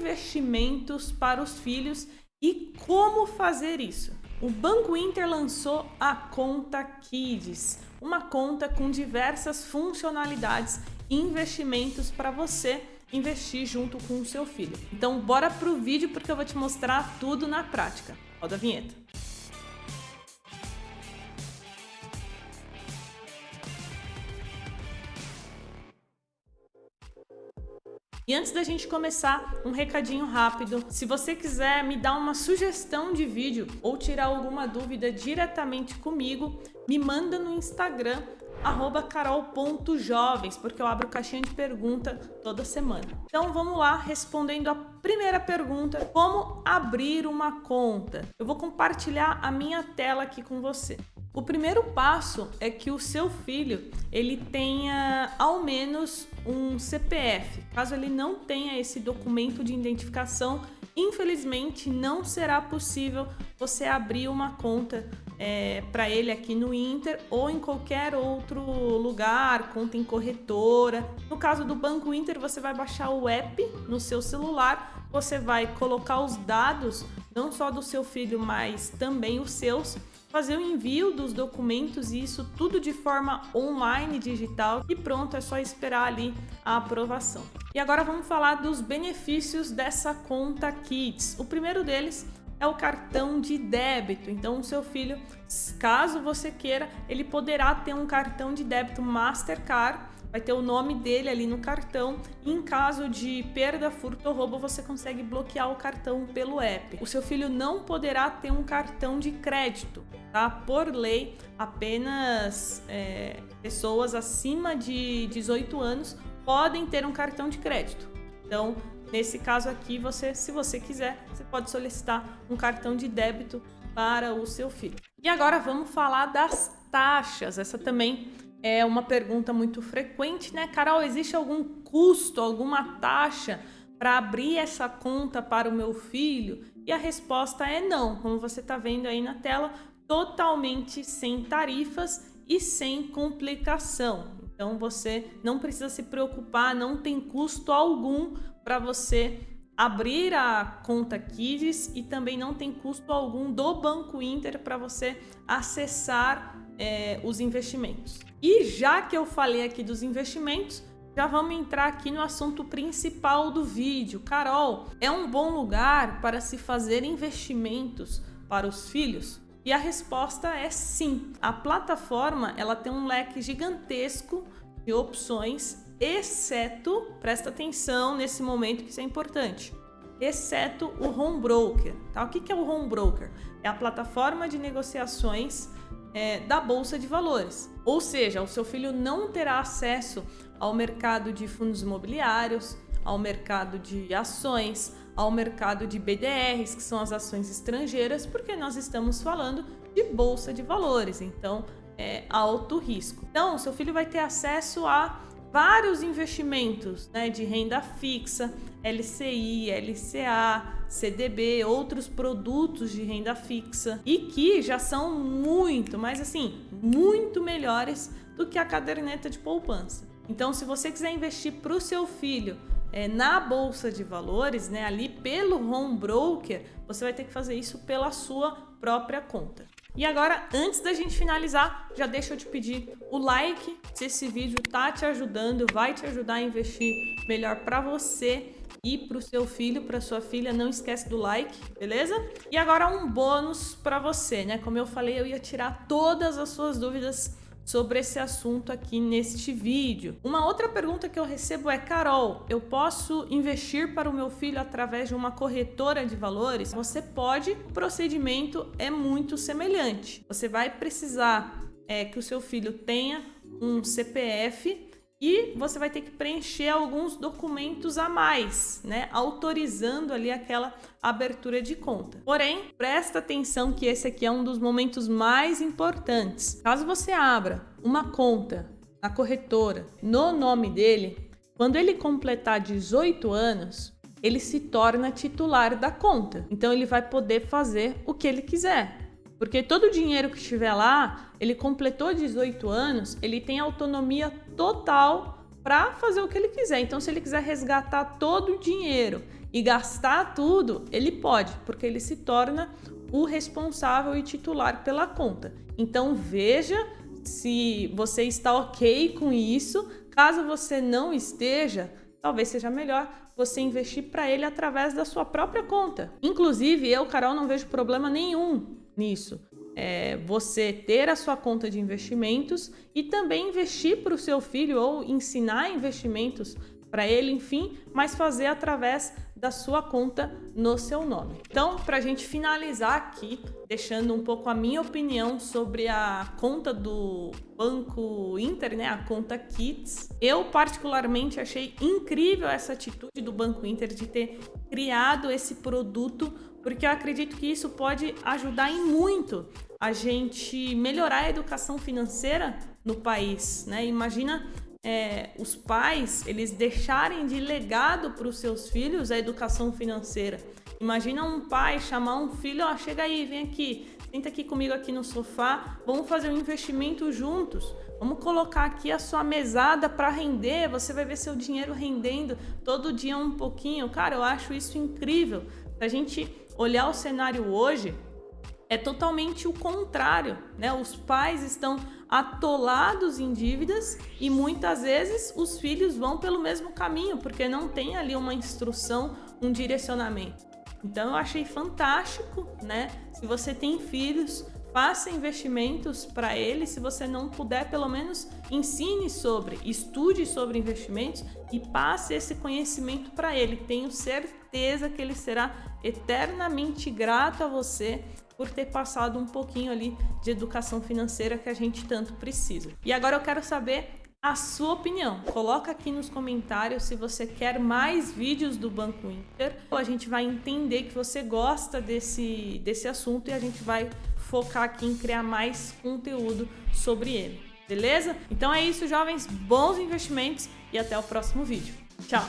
investimentos para os filhos e como fazer isso. O Banco Inter lançou a Conta Kids, uma conta com diversas funcionalidades e investimentos para você investir junto com o seu filho. Então, bora pro vídeo porque eu vou te mostrar tudo na prática. Roda a vinheta. E antes da gente começar, um recadinho rápido. Se você quiser me dar uma sugestão de vídeo ou tirar alguma dúvida diretamente comigo, me manda no Instagram carol.jovens, porque eu abro caixinha de pergunta toda semana. Então vamos lá, respondendo a primeira pergunta: como abrir uma conta? Eu vou compartilhar a minha tela aqui com você. O primeiro passo é que o seu filho ele tenha ao menos um CPF. Caso ele não tenha esse documento de identificação, infelizmente não será possível você abrir uma conta é, para ele aqui no Inter ou em qualquer outro lugar, conta em corretora. No caso do Banco Inter, você vai baixar o app no seu celular, você vai colocar os dados não só do seu filho, mas também os seus fazer o envio dos documentos e isso tudo de forma online digital e pronto, é só esperar ali a aprovação. E agora vamos falar dos benefícios dessa conta Kids. O primeiro deles é o cartão de débito. Então, o seu filho, caso você queira, ele poderá ter um cartão de débito Mastercard vai ter o nome dele ali no cartão. Em caso de perda, furto ou roubo, você consegue bloquear o cartão pelo app. O seu filho não poderá ter um cartão de crédito, tá? Por lei, apenas é, pessoas acima de 18 anos podem ter um cartão de crédito. Então, nesse caso aqui, você, se você quiser, você pode solicitar um cartão de débito para o seu filho. E agora vamos falar das taxas. Essa também é uma pergunta muito frequente, né? Carol, existe algum custo, alguma taxa para abrir essa conta para o meu filho? E a resposta é não, como você está vendo aí na tela, totalmente sem tarifas e sem complicação. Então você não precisa se preocupar, não tem custo algum para você abrir a conta Kids e também não tem custo algum do Banco Inter para você acessar é, os investimentos. E já que eu falei aqui dos investimentos, já vamos entrar aqui no assunto principal do vídeo. Carol, é um bom lugar para se fazer investimentos para os filhos? E a resposta é sim. A plataforma ela tem um leque gigantesco de opções, exceto, presta atenção nesse momento que isso é importante, exceto o home broker. Tá? O que é o home broker? É a plataforma de negociações é, da bolsa de valores. Ou seja, o seu filho não terá acesso ao mercado de fundos imobiliários, ao mercado de ações, ao mercado de BDRs, que são as ações estrangeiras, porque nós estamos falando de bolsa de valores, então é alto risco. Então, seu filho vai ter acesso a vários investimentos né, de renda fixa, LCI, LCA, CDB, outros produtos de renda fixa e que já são muito, mas assim, muito melhores do que a caderneta de poupança. Então, se você quiser investir para o seu filho é, na bolsa de valores, né, ali pelo home broker, você vai ter que fazer isso pela sua própria conta. E agora, antes da gente finalizar, já deixa eu te pedir o like se esse vídeo tá te ajudando, vai te ajudar a investir melhor para você e para o seu filho, para sua filha, não esquece do like, beleza? E agora um bônus para você, né? Como eu falei, eu ia tirar todas as suas dúvidas sobre esse assunto aqui neste vídeo. Uma outra pergunta que eu recebo é: Carol, eu posso investir para o meu filho através de uma corretora de valores? Você pode, o procedimento é muito semelhante. Você vai precisar é, que o seu filho tenha um CPF e você vai ter que preencher alguns documentos a mais, né, autorizando ali aquela abertura de conta. Porém, presta atenção que esse aqui é um dos momentos mais importantes. Caso você abra uma conta na corretora no nome dele, quando ele completar 18 anos, ele se torna titular da conta. Então ele vai poder fazer o que ele quiser. Porque todo o dinheiro que estiver lá, ele completou 18 anos, ele tem autonomia total para fazer o que ele quiser. Então, se ele quiser resgatar todo o dinheiro e gastar tudo, ele pode, porque ele se torna o responsável e titular pela conta. Então veja se você está ok com isso. Caso você não esteja, talvez seja melhor você investir para ele através da sua própria conta. Inclusive, eu, Carol, não vejo problema nenhum nisso. É você ter a sua conta de investimentos e também investir para o seu filho ou ensinar investimentos para ele, enfim, mas fazer através da sua conta no seu nome. Então, para a gente finalizar aqui, deixando um pouco a minha opinião sobre a conta do Banco Inter, né, a conta Kids, eu particularmente achei incrível essa atitude do Banco Inter de ter criado esse produto, porque eu acredito que isso pode ajudar em muito a gente melhorar a educação financeira no país, né? Imagina é, os pais eles deixarem de legado para os seus filhos a educação financeira. Imagina um pai chamar um filho, ó, chega aí, vem aqui, senta aqui comigo aqui no sofá, vamos fazer um investimento juntos. Vamos colocar aqui a sua mesada para render, você vai ver seu dinheiro rendendo todo dia um pouquinho. Cara, eu acho isso incrível. Se a gente olhar o cenário hoje, é totalmente o contrário, né? Os pais estão atolados em dívidas e muitas vezes os filhos vão pelo mesmo caminho, porque não tem ali uma instrução, um direcionamento. Então eu achei fantástico, né? Se você tem filhos, faça investimentos para eles. Se você não puder, pelo menos ensine sobre, estude sobre investimentos e passe esse conhecimento para ele. Tenho certeza que ele será eternamente grato a você por ter passado um pouquinho ali de educação financeira que a gente tanto precisa. E agora eu quero saber a sua opinião. Coloca aqui nos comentários se você quer mais vídeos do Banco Inter. A gente vai entender que você gosta desse, desse assunto e a gente vai focar aqui em criar mais conteúdo sobre ele. Beleza? Então é isso, jovens. Bons investimentos e até o próximo vídeo. Tchau!